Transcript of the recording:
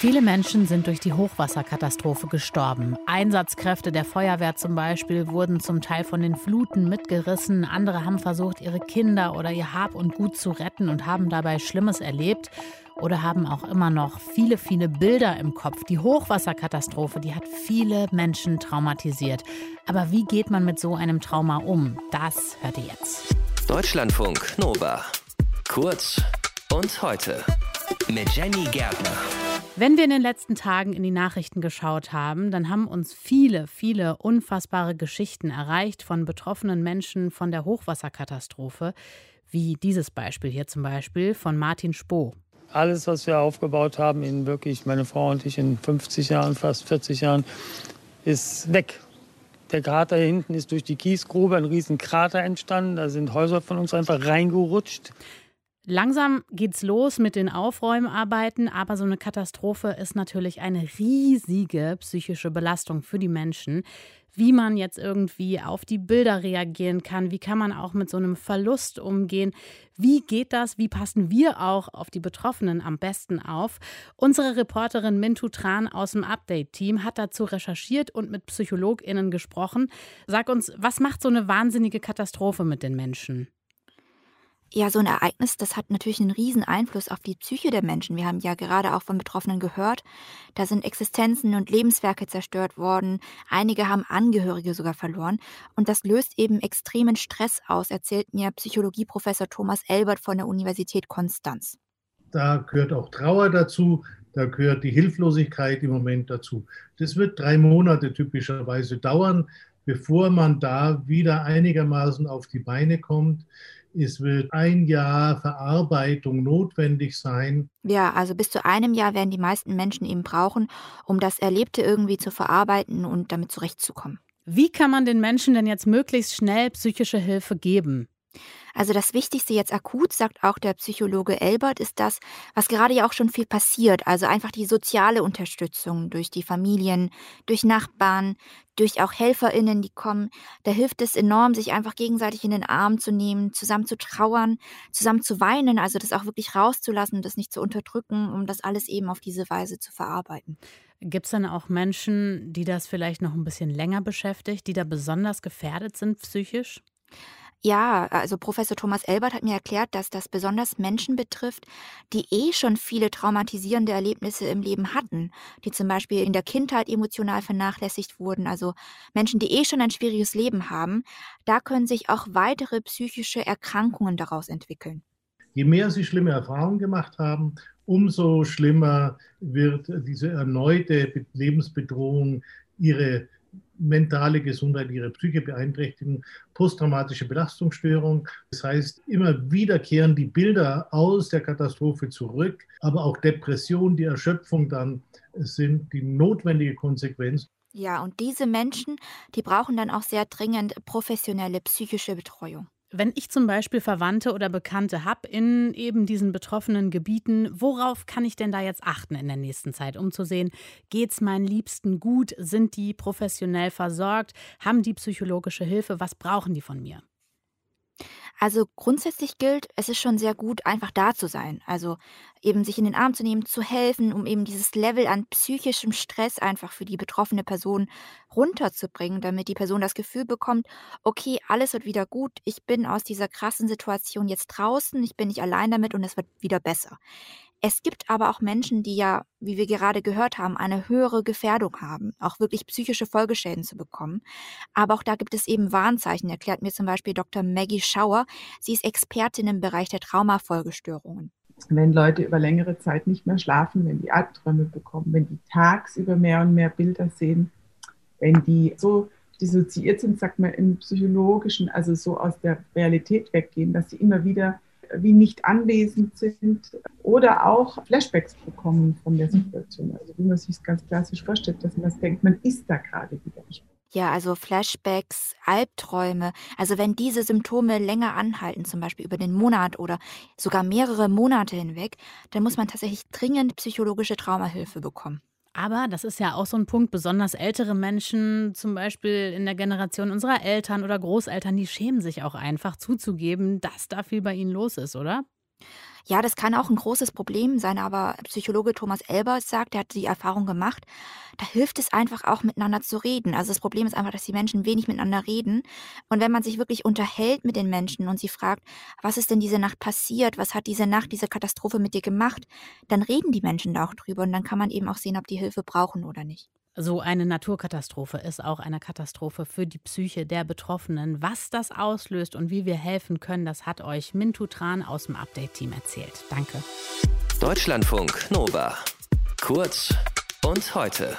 Viele Menschen sind durch die Hochwasserkatastrophe gestorben. Einsatzkräfte der Feuerwehr zum Beispiel wurden zum Teil von den Fluten mitgerissen. Andere haben versucht, ihre Kinder oder ihr Hab und Gut zu retten und haben dabei Schlimmes erlebt oder haben auch immer noch viele, viele Bilder im Kopf. Die Hochwasserkatastrophe, die hat viele Menschen traumatisiert. Aber wie geht man mit so einem Trauma um? Das hört ihr jetzt. Deutschlandfunk Nova. Kurz und heute mit Jenny Gärtner. Wenn wir in den letzten Tagen in die Nachrichten geschaut haben, dann haben uns viele, viele unfassbare Geschichten erreicht von betroffenen Menschen von der Hochwasserkatastrophe, wie dieses Beispiel hier zum Beispiel von Martin Spoh. Alles, was wir aufgebaut haben, in wirklich, meine Frau und ich in 50 Jahren, fast 40 Jahren, ist weg. Der Krater hinten ist durch die Kiesgrube ein riesen Krater entstanden. Da sind Häuser von uns einfach reingerutscht. Langsam geht's los mit den Aufräumarbeiten, aber so eine Katastrophe ist natürlich eine riesige psychische Belastung für die Menschen. Wie man jetzt irgendwie auf die Bilder reagieren kann, wie kann man auch mit so einem Verlust umgehen, wie geht das, wie passen wir auch auf die Betroffenen am besten auf. Unsere Reporterin Mintu Tran aus dem Update-Team hat dazu recherchiert und mit PsychologInnen gesprochen. Sag uns, was macht so eine wahnsinnige Katastrophe mit den Menschen? Ja, so ein Ereignis, das hat natürlich einen riesen Einfluss auf die Psyche der Menschen. Wir haben ja gerade auch von Betroffenen gehört, da sind Existenzen und Lebenswerke zerstört worden. Einige haben Angehörige sogar verloren. Und das löst eben extremen Stress aus, erzählt mir Psychologieprofessor Thomas Elbert von der Universität Konstanz. Da gehört auch Trauer dazu, da gehört die Hilflosigkeit im Moment dazu. Das wird drei Monate typischerweise dauern, bevor man da wieder einigermaßen auf die Beine kommt. Es wird ein Jahr Verarbeitung notwendig sein. Ja, also bis zu einem Jahr werden die meisten Menschen eben brauchen, um das Erlebte irgendwie zu verarbeiten und damit zurechtzukommen. Wie kann man den Menschen denn jetzt möglichst schnell psychische Hilfe geben? Also das Wichtigste jetzt akut, sagt auch der Psychologe Elbert, ist das, was gerade ja auch schon viel passiert. Also einfach die soziale Unterstützung durch die Familien, durch Nachbarn, durch auch HelferInnen, die kommen. Da hilft es enorm, sich einfach gegenseitig in den Arm zu nehmen, zusammen zu trauern, zusammen zu weinen, also das auch wirklich rauszulassen, das nicht zu unterdrücken, um das alles eben auf diese Weise zu verarbeiten. Gibt es dann auch Menschen, die das vielleicht noch ein bisschen länger beschäftigt, die da besonders gefährdet sind psychisch? Ja, also Professor Thomas Elbert hat mir erklärt, dass das besonders Menschen betrifft, die eh schon viele traumatisierende Erlebnisse im Leben hatten, die zum Beispiel in der Kindheit emotional vernachlässigt wurden, also Menschen, die eh schon ein schwieriges Leben haben. Da können sich auch weitere psychische Erkrankungen daraus entwickeln. Je mehr sie schlimme Erfahrungen gemacht haben, umso schlimmer wird diese erneute Lebensbedrohung ihre mentale Gesundheit, ihre Psyche beeinträchtigen, posttraumatische Belastungsstörung. Das heißt, immer wieder kehren die Bilder aus der Katastrophe zurück, aber auch Depression, die Erschöpfung dann sind die notwendige Konsequenz. Ja, und diese Menschen, die brauchen dann auch sehr dringend professionelle psychische Betreuung. Wenn ich zum Beispiel Verwandte oder Bekannte habe in eben diesen betroffenen Gebieten, worauf kann ich denn da jetzt achten in der nächsten Zeit, um zu sehen, geht es meinen Liebsten gut, sind die professionell versorgt, haben die psychologische Hilfe, was brauchen die von mir? Also grundsätzlich gilt, es ist schon sehr gut, einfach da zu sein. Also eben sich in den Arm zu nehmen, zu helfen, um eben dieses Level an psychischem Stress einfach für die betroffene Person runterzubringen, damit die Person das Gefühl bekommt, okay, alles wird wieder gut, ich bin aus dieser krassen Situation jetzt draußen, ich bin nicht allein damit und es wird wieder besser. Es gibt aber auch Menschen, die ja, wie wir gerade gehört haben, eine höhere Gefährdung haben, auch wirklich psychische Folgeschäden zu bekommen. Aber auch da gibt es eben Warnzeichen, erklärt mir zum Beispiel Dr. Maggie Schauer. Sie ist Expertin im Bereich der Traumafolgestörungen. Wenn Leute über längere Zeit nicht mehr schlafen, wenn die Albträume bekommen, wenn die tagsüber mehr und mehr Bilder sehen, wenn die so dissoziiert sind, sagt man im psychologischen, also so aus der Realität weggehen, dass sie immer wieder wie nicht anwesend sind oder auch Flashbacks bekommen von der Situation. Also wie man sich es ganz klassisch vorstellt, dass man denkt, man ist da gerade wieder. Ja, also Flashbacks, Albträume. Also wenn diese Symptome länger anhalten, zum Beispiel über den Monat oder sogar mehrere Monate hinweg, dann muss man tatsächlich dringend psychologische Traumahilfe bekommen. Aber das ist ja auch so ein Punkt, besonders ältere Menschen, zum Beispiel in der Generation unserer Eltern oder Großeltern, die schämen sich auch einfach zuzugeben, dass da viel bei ihnen los ist, oder? Ja, das kann auch ein großes Problem sein, aber Psychologe Thomas Elbers sagt, er hat die Erfahrung gemacht, da hilft es einfach auch miteinander zu reden. Also das Problem ist einfach, dass die Menschen wenig miteinander reden. Und wenn man sich wirklich unterhält mit den Menschen und sie fragt, was ist denn diese Nacht passiert, was hat diese Nacht, diese Katastrophe mit dir gemacht, dann reden die Menschen da auch drüber und dann kann man eben auch sehen, ob die Hilfe brauchen oder nicht. So eine Naturkatastrophe ist auch eine Katastrophe für die Psyche der Betroffenen. Was das auslöst und wie wir helfen können, das hat euch Mintu Tran aus dem Update-Team erzählt. Danke. Deutschlandfunk Nova. Kurz und heute.